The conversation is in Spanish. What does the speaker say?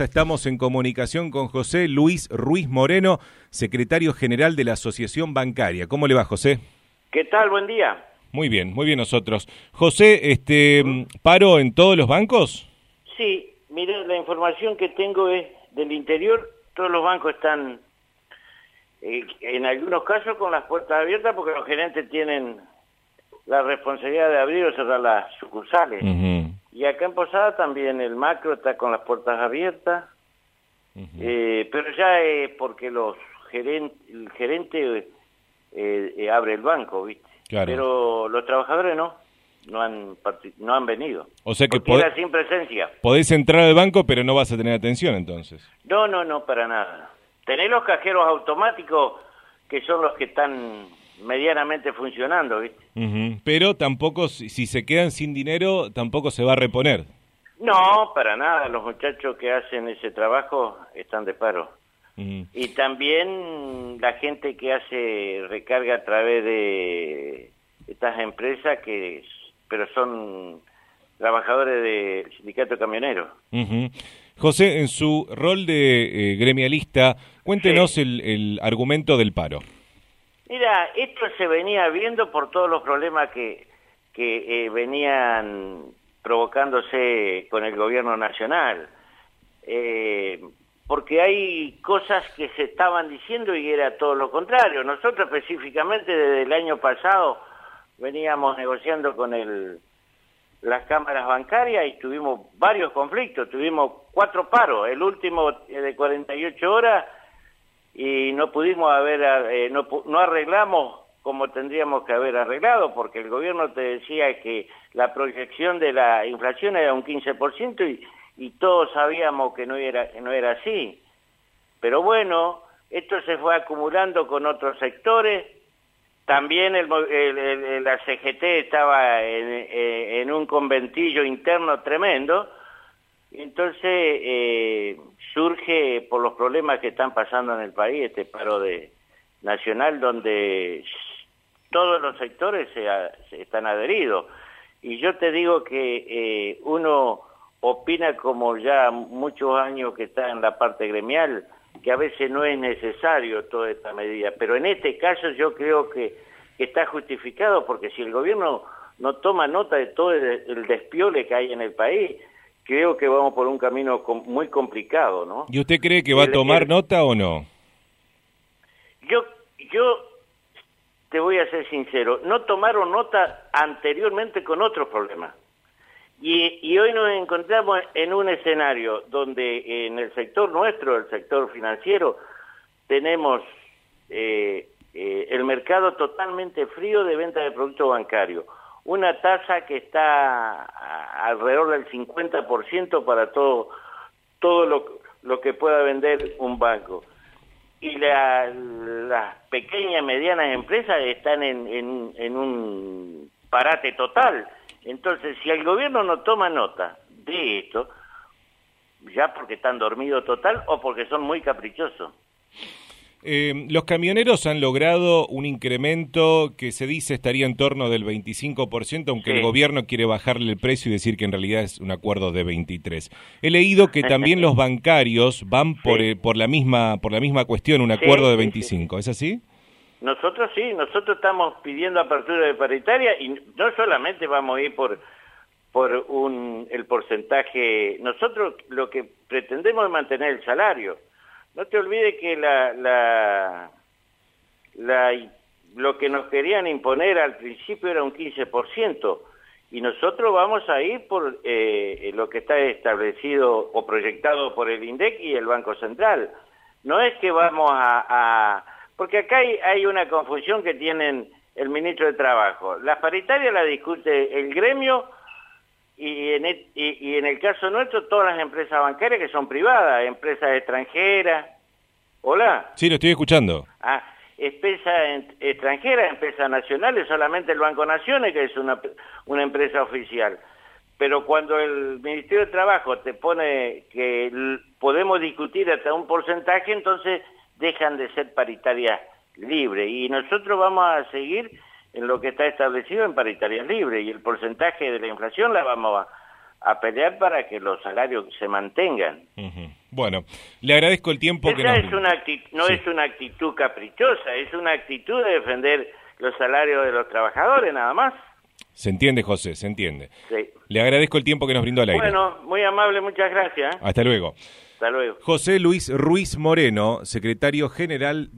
Estamos en comunicación con José Luis Ruiz Moreno, secretario general de la Asociación Bancaria. ¿Cómo le va, José? ¿Qué tal? Buen día. Muy bien, muy bien nosotros. José, este, ¿paro en todos los bancos? Sí, mire, la información que tengo es del interior, todos los bancos están, eh, en algunos casos, con las puertas abiertas porque los gerentes tienen la responsabilidad de abrir o cerrar las sucursales. Y acá en Posada también el macro está con las puertas abiertas, eh, pero ya es porque los gerente, el gerente eh, eh, abre el banco, ¿viste? Pero los trabajadores no, no han no han venido. O sea que podés, sin presencia. Podés entrar al banco, pero no vas a tener atención entonces. No, no, no, para nada. Tenés los cajeros automáticos que son los que están medianamente funcionando, ¿viste? Pero tampoco, si, se quedan sin dinero, tampoco se va a reponer. No, para nada. Los muchachos que hacen ese trabajo están de paro. Y también la gente que hace recarga a través de estas empresas que, pero son trabajadores del sindicato camionero. José, en su rol de eh, gremialista, cuéntenos el, el argumento del paro. Mira, esto se venía viendo por todos los problemas que, que eh, venían provocándose con el gobierno nacional. Eh, porque hay cosas que se estaban diciendo y era todo lo contrario. Nosotros específicamente desde el año pasado veníamos negociando con el, las cámaras bancarias y tuvimos varios conflictos, tuvimos cuatro paros, el último de 48 horas y no pudimos haber, eh, no, no arreglamos como tendríamos que haber arreglado, porque el gobierno te decía que la proyección de la inflación era un 15% y, y todos sabíamos que no era, no era así. Pero bueno, esto se fue acumulando con otros sectores, también el, la CGT estaba eh, en, un conventillo interno tremendo, entonces eh, surge por los problemas que están pasando en el país este paro de nacional donde todos los sectores se, están adheridos. Y yo te digo que eh, uno opina como ya muchos años que está en la parte gremial, que a veces no es necesario toda esta medida, pero en este caso yo creo que, que está justificado porque si el gobierno no toma nota de todo el despiole que hay en el país, creo que vamos por un camino muy complicado, ¿no? ¿Y usted cree que va a tomar nota o no? Yo, yo te voy a ser sincero, no tomaron nota anteriormente con otros problemas. Y, y, hoy nos encontramos en un escenario donde en el sector nuestro, el sector financiero, tenemos eh, eh, el mercado totalmente frío de venta de productos bancarios una tasa que está alrededor del 50% para todo, todo lo, lo, que pueda vender un banco. Y las pequeñas medianas empresas están en, en, en un parate total. Entonces, si el gobierno no toma nota de esto, ya porque están dormidos total o porque son muy caprichosos. Eh, los camioneros han logrado un incremento que se dice estaría en torno del 25%, aunque el gobierno quiere bajarle el precio y decir que en realidad es un acuerdo de 23. He leído que también los bancarios van por, eh, por la misma por la misma cuestión, un acuerdo de 25. ¿Es así? Nosotros sí, nosotros estamos pidiendo apertura de paritaria y no solamente vamos a ir por por un, el porcentaje, nosotros lo que pretendemos es mantener el salario no te olvides que lo que nos querían imponer al principio era un 15%, y nosotros vamos a ir por eh, lo que está establecido o proyectado por el INDEC y el Banco Central. No es que vamos a... porque acá hay una confusión que tienen el ministro de Trabajo. La paritaria la discute el gremio y en, el, y, en el caso nuestro todas las empresas bancarias que son privadas, empresas extranjeras. Hola. Sí, lo estoy escuchando. Ah, empresas extranjeras, empresas nacionales, solamente el Banco Naciones, que es una, una empresa oficial. Pero cuando el Ministerio de Trabajo te pone que podemos discutir hasta un porcentaje, entonces dejan de ser paritarias libres. Y nosotros vamos a seguir en lo que está establecido en paritarias libres y el porcentaje de la inflación la vamos a, a pelear para que los salarios se mantengan. Bueno, le agradezco el tiempo que nos... Es una no es una actitud caprichosa, es una actitud de defender los salarios de los trabajadores, nada más. Se entiende, José, se entiende. Sí. Le agradezco el tiempo que nos brindó al aire. Bueno, muy amable, muchas gracias. Hasta luego. Hasta luego. José Luis Ruiz Moreno, secretario general